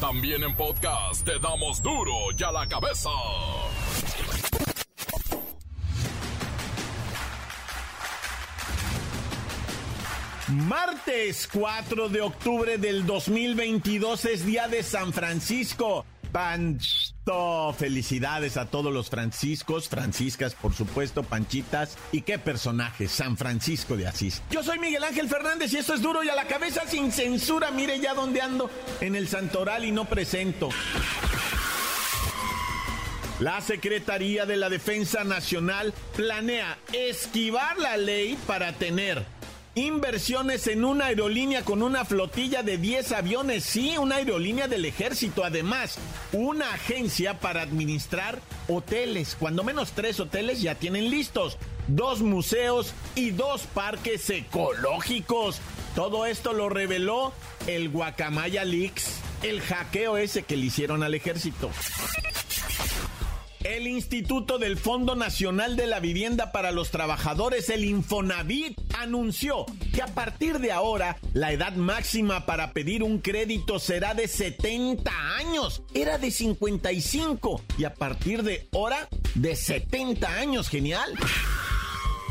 También en podcast te damos duro y a la cabeza. Martes 4 de octubre del 2022 es día de San Francisco. Felicidades a todos los franciscos, franciscas, por supuesto, panchitas. Y qué personaje, San Francisco de Asís. Yo soy Miguel Ángel Fernández y esto es duro y a la cabeza sin censura. Mire ya dónde ando, en el Santoral y no presento. La Secretaría de la Defensa Nacional planea esquivar la ley para tener Inversiones en una aerolínea con una flotilla de 10 aviones. Sí, una aerolínea del ejército. Además, una agencia para administrar hoteles. Cuando menos tres hoteles ya tienen listos. Dos museos y dos parques ecológicos. Todo esto lo reveló el Guacamaya Leaks, el hackeo ese que le hicieron al ejército. El Instituto del Fondo Nacional de la Vivienda para los Trabajadores, el Infonavit, anunció que a partir de ahora la edad máxima para pedir un crédito será de 70 años. Era de 55 y a partir de ahora de 70 años. Genial.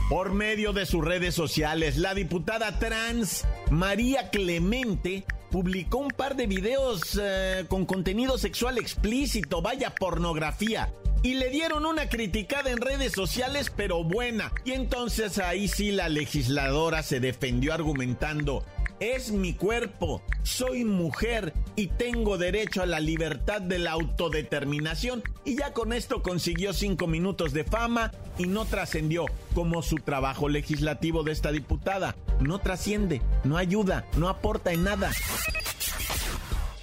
Por medio de sus redes sociales, la diputada trans María Clemente publicó un par de videos eh, con contenido sexual explícito, vaya pornografía, y le dieron una criticada en redes sociales, pero buena. Y entonces ahí sí la legisladora se defendió argumentando, es mi cuerpo, soy mujer y tengo derecho a la libertad de la autodeterminación. Y ya con esto consiguió cinco minutos de fama y no trascendió como su trabajo legislativo de esta diputada. No trasciende, no ayuda, no aporta en nada.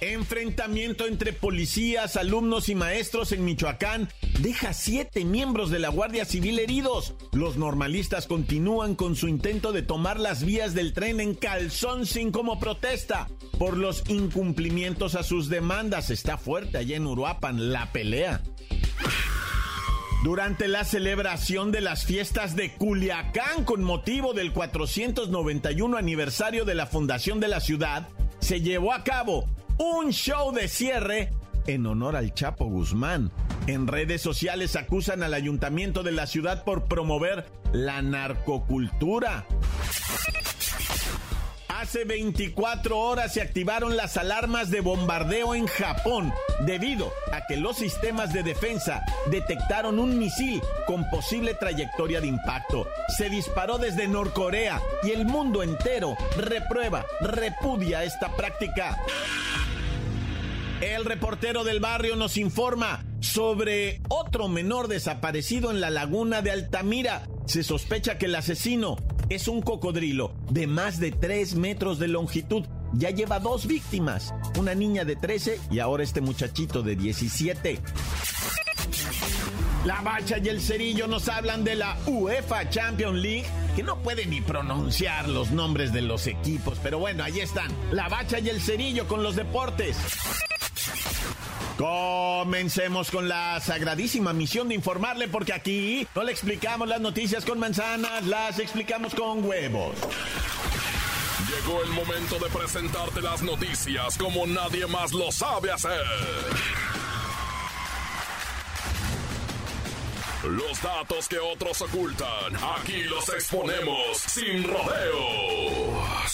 Enfrentamiento entre policías, alumnos y maestros en Michoacán deja siete miembros de la Guardia Civil heridos. Los normalistas continúan con su intento de tomar las vías del tren en calzón sin como protesta por los incumplimientos a sus demandas. Está fuerte allá en Uruapan la pelea. Durante la celebración de las fiestas de Culiacán con motivo del 491 aniversario de la fundación de la ciudad, se llevó a cabo un show de cierre en honor al Chapo Guzmán. En redes sociales acusan al ayuntamiento de la ciudad por promover la narcocultura. Hace 24 horas se activaron las alarmas de bombardeo en Japón debido a que los sistemas de defensa detectaron un misil con posible trayectoria de impacto. Se disparó desde Norcorea y el mundo entero reprueba, repudia esta práctica. El reportero del barrio nos informa sobre otro menor desaparecido en la laguna de Altamira. Se sospecha que el asesino es un cocodrilo de más de 3 metros de longitud. Ya lleva dos víctimas, una niña de 13 y ahora este muchachito de 17. La Bacha y el Cerillo nos hablan de la UEFA Champions League, que no pueden ni pronunciar los nombres de los equipos, pero bueno, ahí están. La Bacha y el Cerillo con los deportes. Comencemos con la sagradísima misión de informarle porque aquí no le explicamos las noticias con manzanas, las explicamos con huevos. Llegó el momento de presentarte las noticias como nadie más lo sabe hacer. Los datos que otros ocultan, aquí los exponemos sin rodeos.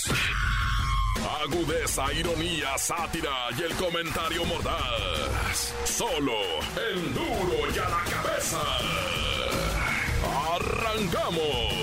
Agudeza, ironía, sátira y el comentario mordaz. Solo el duro y a la cabeza. ¡Arrancamos!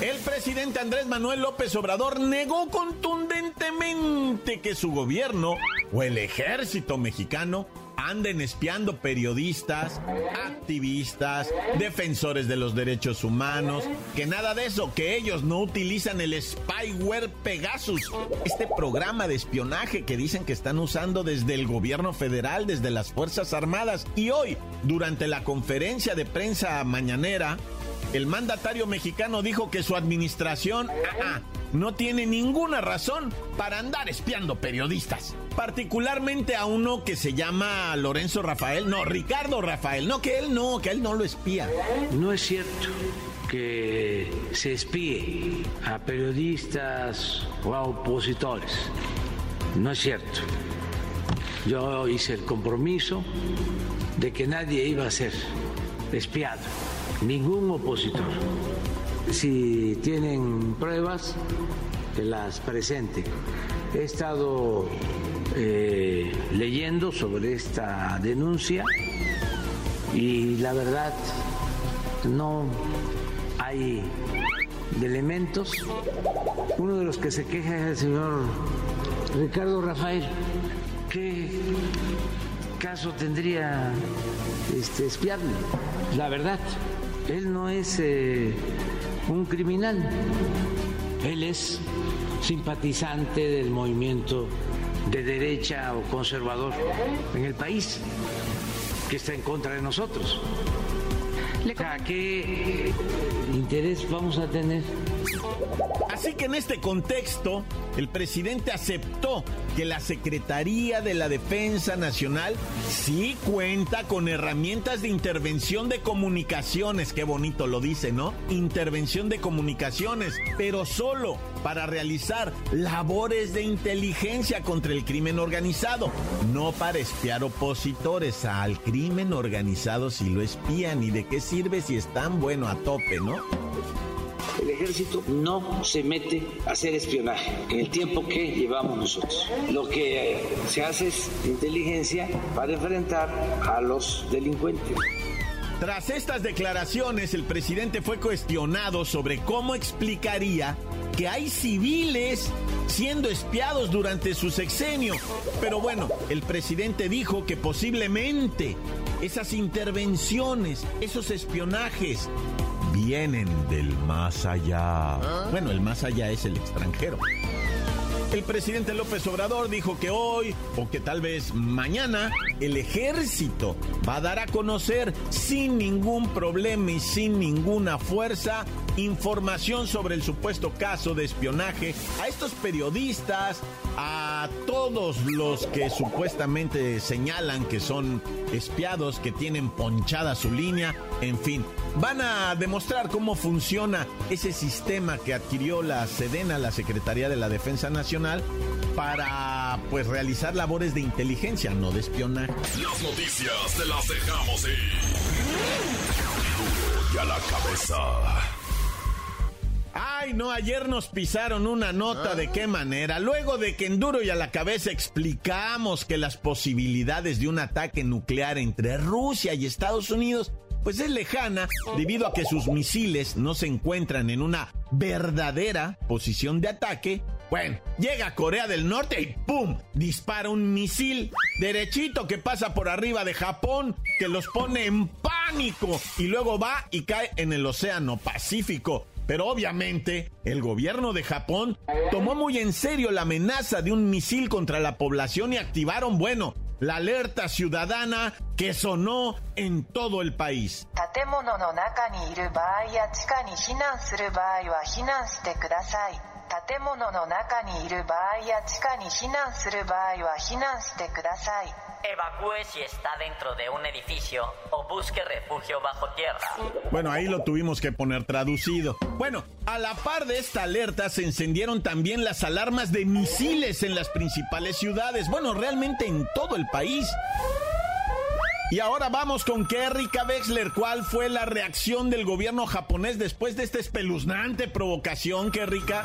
El presidente Andrés Manuel López Obrador negó contundentemente que su gobierno o el ejército mexicano anden espiando periodistas, activistas, defensores de los derechos humanos, que nada de eso, que ellos no utilizan el spyware Pegasus, este programa de espionaje que dicen que están usando desde el gobierno federal, desde las Fuerzas Armadas. Y hoy, durante la conferencia de prensa mañanera, el mandatario mexicano dijo que su administración ah, ah, no tiene ninguna razón para andar espiando periodistas. Particularmente a uno que se llama Lorenzo Rafael, no, Ricardo Rafael, no, que él no, que él no lo espía. No es cierto que se espíe a periodistas o a opositores. No es cierto. Yo hice el compromiso de que nadie iba a ser espiado, ningún opositor. Si tienen pruebas, que las presenten. He estado eh, leyendo sobre esta denuncia y la verdad no hay elementos. Uno de los que se queja es el señor Ricardo Rafael. ¿Qué caso tendría este, espiarle? La verdad, él no es eh, un criminal. Él es simpatizante del movimiento de derecha o conservador en el país que está en contra de nosotros. ¿Qué interés vamos a tener? Así que en este contexto, el presidente aceptó que la Secretaría de la Defensa Nacional sí cuenta con herramientas de intervención de comunicaciones, qué bonito lo dice, ¿no? Intervención de comunicaciones, pero solo para realizar labores de inteligencia contra el crimen organizado, no para espiar opositores al crimen organizado si lo espían y de qué sirve si están bueno a tope, ¿no? El ejército no se mete a hacer espionaje en el tiempo que llevamos nosotros. Lo que se hace es inteligencia para enfrentar a los delincuentes. Tras estas declaraciones, el presidente fue cuestionado sobre cómo explicaría que hay civiles siendo espiados durante su sexenio. Pero bueno, el presidente dijo que posiblemente esas intervenciones, esos espionajes, vienen del más allá. Bueno, el más allá es el extranjero. El presidente López Obrador dijo que hoy, o que tal vez mañana, el ejército va a dar a conocer sin ningún problema y sin ninguna fuerza información sobre el supuesto caso de espionaje a estos periodistas, a todos los que supuestamente señalan que son espiados, que tienen ponchada su línea, en fin, van a demostrar cómo funciona ese sistema que adquirió la Sedena, la Secretaría de la Defensa Nacional, para pues realizar labores de inteligencia, no de espionaje. Las noticias te las dejamos ir. Y a la cabeza. Ay, no, ayer nos pisaron una nota de qué manera. Luego de que en duro y a la cabeza explicamos que las posibilidades de un ataque nuclear entre Rusia y Estados Unidos pues es lejana debido a que sus misiles no se encuentran en una verdadera posición de ataque. Bueno, llega Corea del Norte y ¡pum! dispara un misil derechito que pasa por arriba de Japón, que los pone en pánico y luego va y cae en el Océano Pacífico. Pero obviamente el gobierno de Japón tomó muy en serio la amenaza de un misil contra la población y activaron, bueno, la alerta ciudadana que sonó en todo el país. Evacúe si está dentro de un edificio o busque refugio bajo tierra. Bueno, ahí lo tuvimos que poner traducido. Bueno, a la par de esta alerta se encendieron también las alarmas de misiles en las principales ciudades. Bueno, realmente en todo el país. Y ahora vamos con Kerrika Wexler. ¿Cuál fue la reacción del gobierno japonés después de esta espeluznante provocación, Kerrika?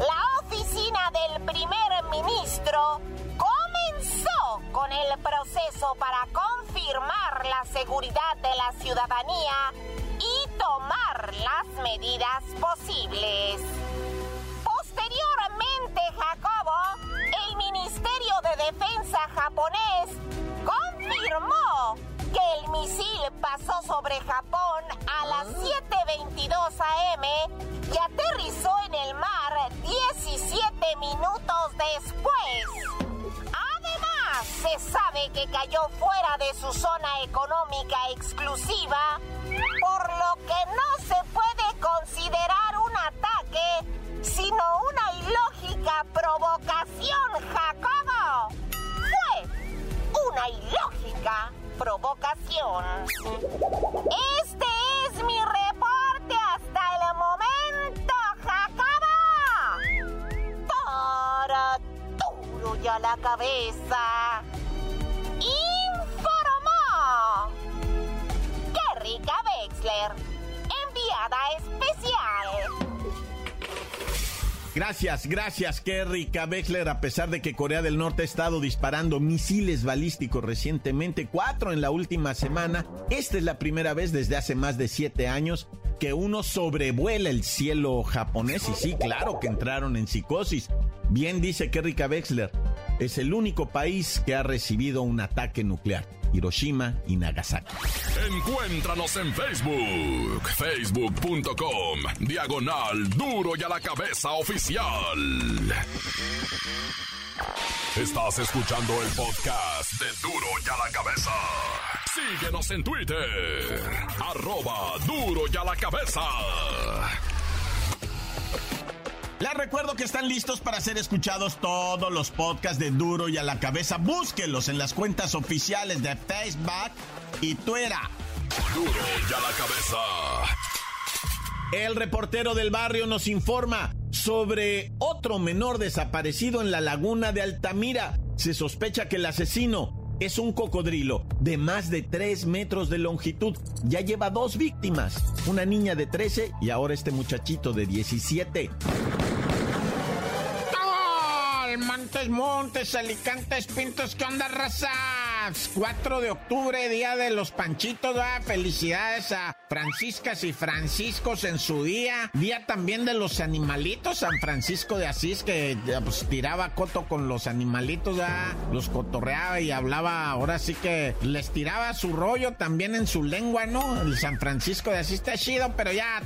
la oficina del primer ministro comenzó con el proceso para confirmar la seguridad de la ciudadanía y tomar las medidas posibles. Posteriormente, Jacobo, el Ministerio de Defensa japonés confirmó que el misil pasó sobre Japón a las 7.22 am y aterrizó en el mar 17 minutos después. Además, se sabe que cayó fuera de su zona económica exclusiva, por lo que no se puede considerar un ataque, sino una ilógica provocación, Jacobo. Fue una ilógica provocación. Este es mi reporte hasta el momento, Jacobo. Para duro ya la cabeza. Informó. ¡Qué rica Wexler! Enviada especial. Gracias, gracias, Kerry Wexler. A pesar de que Corea del Norte ha estado disparando misiles balísticos recientemente, cuatro en la última semana, esta es la primera vez desde hace más de siete años que uno sobrevuela el cielo japonés. Y sí, claro que entraron en psicosis. Bien dice Kerry Wexler, es el único país que ha recibido un ataque nuclear. Hiroshima y Nagasaki. Encuéntranos en Facebook, facebook.com, diagonal duro y a la cabeza oficial. Estás escuchando el podcast de duro y a la cabeza. Síguenos en Twitter, arroba duro y a la cabeza. Les recuerdo que están listos para ser escuchados todos los podcasts de Duro y a la cabeza. Búsquenlos en las cuentas oficiales de Facebook y Twitter. Duro y a la cabeza. El reportero del barrio nos informa sobre otro menor desaparecido en la laguna de Altamira. Se sospecha que el asesino es un cocodrilo de más de 3 metros de longitud. Ya lleva dos víctimas, una niña de 13 y ahora este muchachito de 17. Montes, Montes, Alicantes, Pintos, ¿qué onda, raza? 4 de octubre, día de los panchitos, ¿va? Felicidades a Franciscas y Franciscos en su día. Día también de los animalitos, San Francisco de Asís, que pues, tiraba coto con los animalitos, ¿va? Los cotorreaba y hablaba, ahora sí que les tiraba su rollo también en su lengua, ¿no? El San Francisco de Asís está chido, pero ya...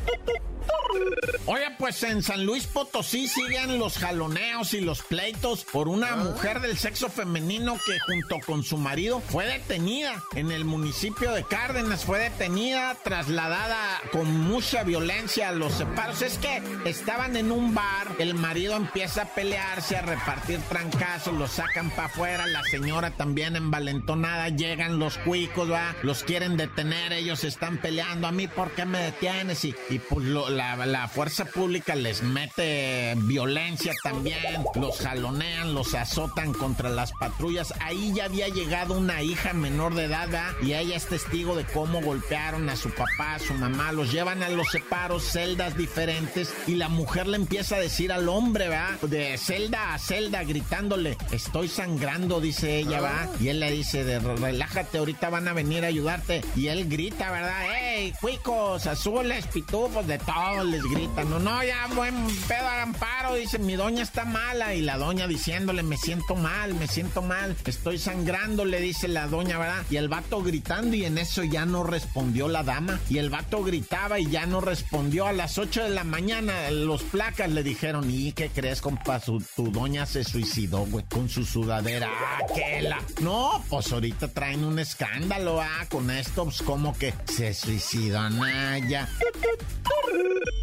Oye, pues en San Luis Potosí siguen los jaloneos y los pleitos por una mujer del sexo femenino que junto con su marido fue detenida en el municipio de Cárdenas, fue detenida, trasladada con mucha violencia a los separos. Es que estaban en un bar, el marido empieza a pelearse, a repartir trancazos, los sacan para afuera, la señora también envalentonada, llegan los cuicos, va, los quieren detener, ellos están peleando, a mí, ¿por qué me detienes? Y, y pues lo, la, la, fuerza pública les mete violencia también, los jalonean, los azotan contra las patrullas. Ahí ya había llegado una hija menor de edad ¿verdad? y ella es testigo de cómo golpearon a su papá, a su mamá, los llevan a los separos, celdas diferentes y la mujer le empieza a decir al hombre, ¿verdad? De celda a celda, gritándole, estoy sangrando, dice ella, ¿va? Y él le dice, de, relájate, ahorita van a venir a ayudarte. Y él grita, ¿verdad? ¡Hey, cuicos, azules, pitufos, de les gritan, no, no, ya buen pedo amparo, dice, mi doña está mala, y la doña diciéndole, me siento mal, me siento mal, estoy sangrando, le dice la doña, ¿verdad? Y el vato gritando, y en eso ya no respondió la dama, y el vato gritaba y ya no respondió. A las 8 de la mañana, los placas le dijeron, ¿y qué crees, compa? Tu doña se suicidó, güey, con su sudadera, ah, la... No, pues ahorita traen un escándalo, ah, con esto, pues como que se suicidó, Naya.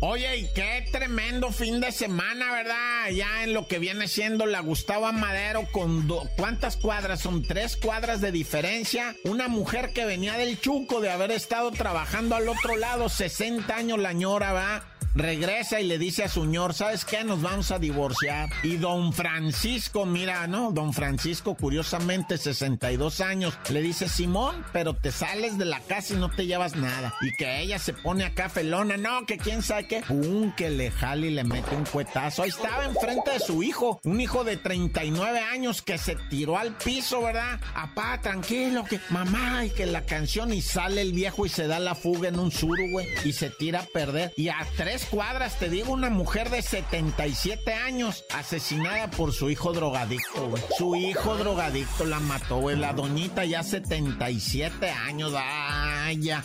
Oye, y qué tremendo fin de semana, ¿verdad? Ya en lo que viene siendo la Gustavo Amadero con ¿cuántas cuadras? Son tres cuadras de diferencia. Una mujer que venía del Chuco de haber estado trabajando al otro lado, 60 años la ñora, va regresa y le dice a su señor, ¿sabes qué? Nos vamos a divorciar. Y don Francisco, mira, ¿no? Don Francisco, curiosamente, 62 años, le dice, Simón, pero te sales de la casa y no te llevas nada. Y que ella se pone acá felona, no, que quién sabe qué. Pum, que le jale y le mete un cuetazo. Ahí estaba enfrente de su hijo, un hijo de 39 años que se tiró al piso, ¿verdad? Apá, tranquilo, que mamá, y que la canción, y sale el viejo y se da la fuga en un suru, güey, y se tira a perder. Y a tres cuadras, te digo, una mujer de 77 años asesinada por su hijo drogadicto, güey. Su hijo drogadicto la mató, güey. La doñita ya 77 años, ay, ya.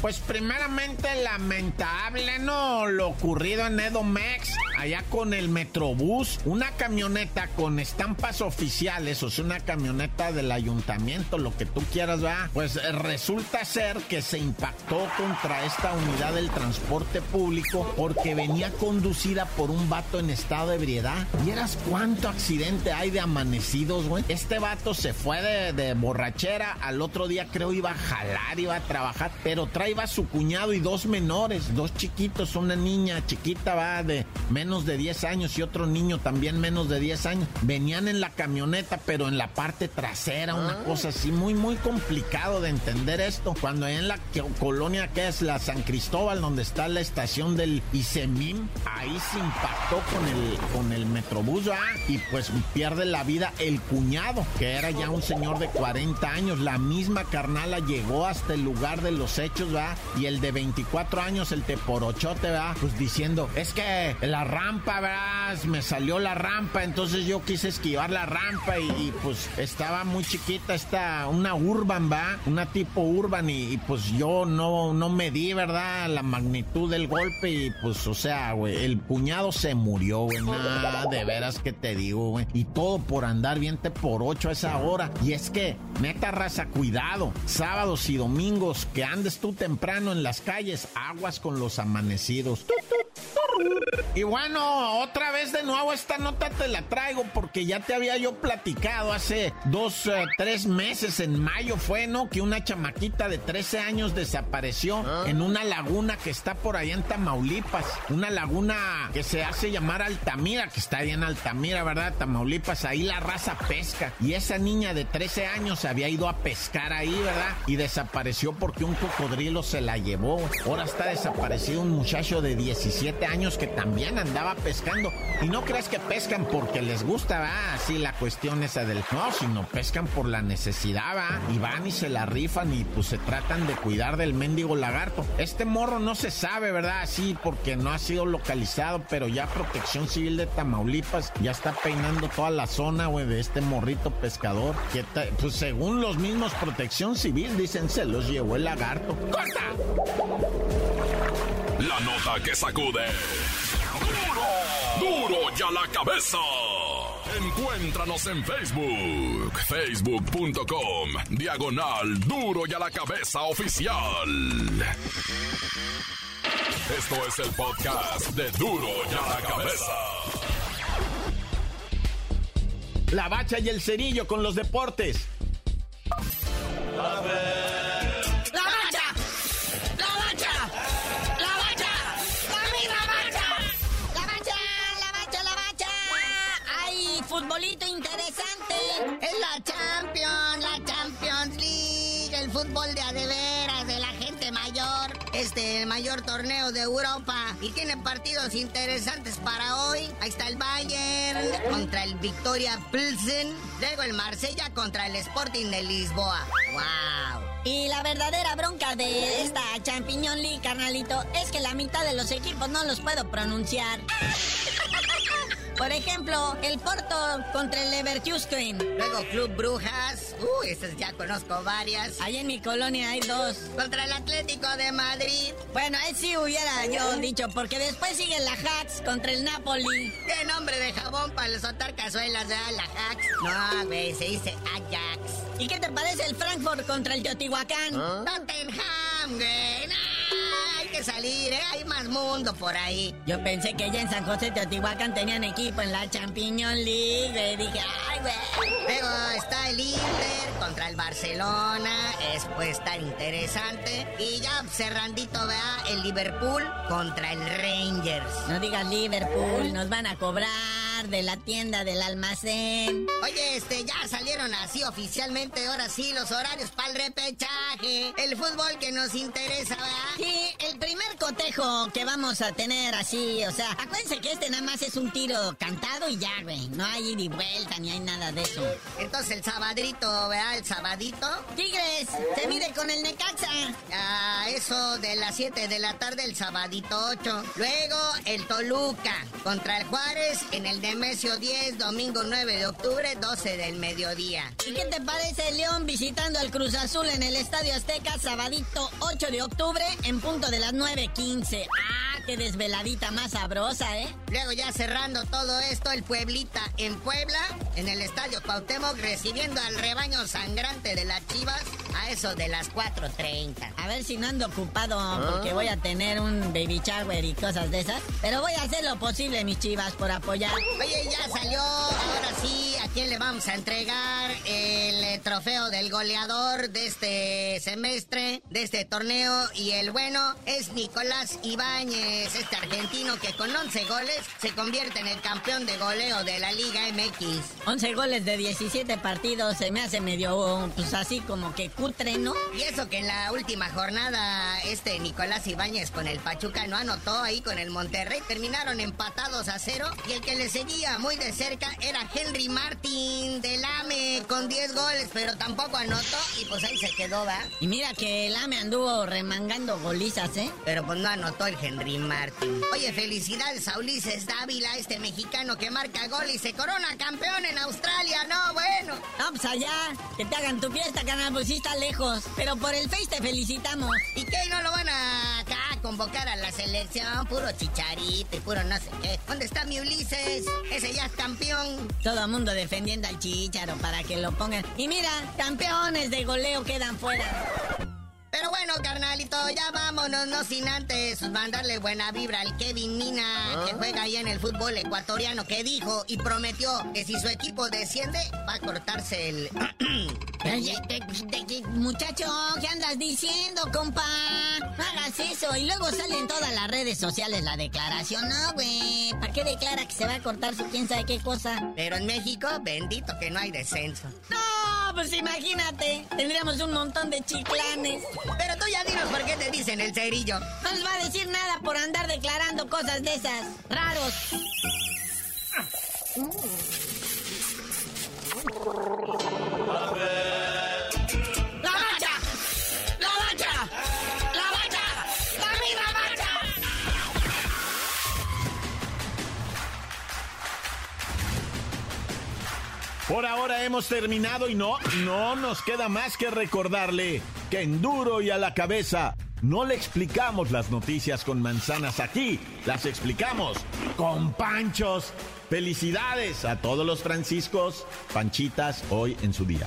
Pues primeramente lamentable, ¿no? Lo ocurrido en Edomex, allá con el Metrobús, una camioneta con estampas oficiales, o sea, una camioneta del ayuntamiento, lo que tú quieras, ¿verdad? Pues eh, resulta ser que se impactó contra esta unidad del transporte público porque venía conducida por un vato en estado de ebriedad. ¿Vieras cuánto accidente hay de amanecidos, güey? Este vato se fue de, de borrachera, al otro día creo iba a jalar, iba a trabajar, pero trae va su cuñado y dos menores, dos chiquitos, una niña chiquita va de menos de 10 años y otro niño también menos de 10 años. Venían en la camioneta, pero en la parte trasera, una ah. cosa así muy, muy complicado de entender esto. Cuando en la colonia que es la San Cristóbal, donde está la estación del ISEMIM, ahí se impactó con el, con el metrobús, y pues pierde la vida el cuñado, que era ya un señor de 40 años. La misma carnala llegó hasta el lugar de los hechos, y el de 24 años, el teporochote, ¿verdad? Pues diciendo, es que la rampa, ¿verdad? Me salió la rampa, entonces yo quise esquivar la rampa y, pues estaba muy chiquita esta, una urban, ¿va? Una tipo urban y, pues yo no, no medí, ¿verdad? La magnitud del golpe y pues, o sea, güey, el puñado se murió, güey. De veras que te digo, güey. Y todo por andar bien te por ocho a esa hora. Y es que, neta raza, cuidado. Sábados y domingos que andes tú temprano en las calles, aguas con los amanecidos. Y bueno, otra vez de nuevo esta nota te la traigo porque ya te había yo platicado hace dos, eh, tres meses, en mayo fue, ¿no? Que una chamaquita de 13 años desapareció ah. en una laguna que está por ahí en Tamaulipas. Una laguna que se hace llamar Altamira, que está ahí en Altamira, ¿verdad? Tamaulipas, ahí la raza pesca. Y esa niña de 13 años había ido a pescar ahí, ¿verdad? Y desapareció porque un cocodrilo se la llevó. Ahora está desaparecido un muchacho de 17 años que también andaba pescando. Y no crees que pescan porque les gusta, va, así la cuestión esa del no, sino pescan por la necesidad, va, y van y se la rifan y pues se tratan de cuidar del mendigo lagarto. Este morro no se sabe, ¿verdad? Así porque no ha sido localizado, pero ya Protección Civil de Tamaulipas ya está peinando toda la zona, güey, de este morrito pescador. Que pues según los mismos Protección Civil dicen se los llevó el lagarto. ¡Corta! La nota que sacude. ¡Duro! ¡Duro ya la cabeza! Encuéntranos en Facebook, facebook.com, diagonal Duro y a la cabeza oficial. Esto es el podcast de Duro y a la cabeza. La bacha y el cerillo con los deportes. Es mayor torneo de Europa. Y tiene partidos interesantes para hoy. Ahí está el Bayern contra el Victoria Pilsen. Luego el Marsella contra el Sporting de Lisboa. ¡Wow! Y la verdadera bronca de esta Champions League, carnalito, es que la mitad de los equipos no los puedo pronunciar. Por ejemplo, el Porto contra el Leverkusen. Luego Club Brujas. Uy, esas ya conozco varias. Ahí en mi colonia hay dos. Contra el Atlético de Madrid. Bueno, ahí sí hubiera yo dicho, porque después sigue la Hacks contra el Napoli. ¿Qué nombre de jabón para soltar cazuelas, ya? La Hacks. No, güey, se dice Ajax. ¿Y qué te parece el Frankfurt contra el Teotihuacán? ¿Ah? Tottenham, güey salir, ¿eh? Hay más mundo por ahí. Yo pensé que ya en San José Teotihuacán tenían equipo en la Champiñón League, Dije, ay, güey. Luego está el Inter contra el Barcelona. Es pues tan interesante. Y ya cerrandito, vea, el Liverpool contra el Rangers. No digas Liverpool, nos van a cobrar. De la tienda, del almacén. Oye, este, ya salieron así oficialmente, ahora sí, los horarios para el repechaje. El fútbol que nos interesa, ¿verdad? Sí, el primer cotejo que vamos a tener así, o sea, acuérdense que este nada más es un tiro cantado y ya, güey. No hay ida y vuelta ni hay nada de eso. Entonces el sabadrito, ¿verdad? El sabadito. Tigres, se mide con el Necaxa. A eso de las 7 de la tarde, el sabadito 8. Luego el Toluca contra el Juárez en el Demesio 10, domingo 9 de octubre, 12 del mediodía. ¿Y qué te parece León visitando al Cruz Azul en el Estadio Azteca, sabadito 8 de octubre, en punto de las 9.15? ¡Ah, qué desveladita más sabrosa, eh! Luego ya cerrando todo esto, el Pueblita en Puebla, en el Estadio Cuauhtémoc, recibiendo al rebaño sangrante de las Chivas a eso de las 4.30. A ver si no ando ocupado, porque voy a tener un baby shower y cosas de esas. Pero voy a hacer lo posible, mis chivas, por apoyar. Oye, ya salió, ahora sí, ¿a quién le vamos a entregar el eh, trofeo del goleador de este semestre, de este torneo? Y el bueno es Nicolás Ibáñez, este argentino que con 11 goles se convierte en el campeón de goleo de la Liga MX. 11 goles de 17 partidos, se me hace medio, pues así como que cutre, ¿no? Y eso que en la última jornada, este Nicolás Ibáñez con el Pachuca no anotó ahí con el Monterrey, terminaron empatados a cero. Y el que le seguía muy de cerca era Henry Martin del AME con 10 goles, pero tampoco anotó y pues ahí se quedó, ¿va? Y mira que el AME anduvo remangando golizas, ¿eh? Pero pues no anotó el Henry Martin. Oye, felicidades a Ulises Dávila, este mexicano que marca gol y se corona campeón en Australia, ¿no? Bueno. No, pues allá, que te hagan tu fiesta, canal, pues sí está lejos. Pero por el Face te felicitamos. ¿Y qué? ¿No lo van a convocar a la selección? Puro chicharito y puro no sé qué. ¿Dónde está mi Ulises? Ese ya es campeón. Todo mundo defendiendo al chicharo para que lo pongan. Y mira, campeones de goleo quedan fuera. Pero bueno, carnalito, ya vámonos, no sin antes mandarle buena vibra al Kevin Mina, que juega ahí en el fútbol ecuatoriano, que dijo y prometió que si su equipo desciende, va a cortarse el... Muchacho, ¿qué andas diciendo, compa? No hagas eso. Y luego sale en todas las redes sociales la declaración. No, güey. ¿Para qué declara que se va a cortar su quién sabe qué cosa? Pero en México, bendito que no hay descenso. No, pues imagínate. Tendríamos un montón de chiclanes. Pero tú ya dinos por qué te dicen el cerillo. No nos va a decir nada por andar declarando cosas de esas. Raros. ¡La Por ahora hemos terminado y no, no nos queda más que recordarle que en duro y a la cabeza no le explicamos las noticias con manzanas aquí, las explicamos con panchos. Felicidades a todos los franciscos, panchitas hoy en su día.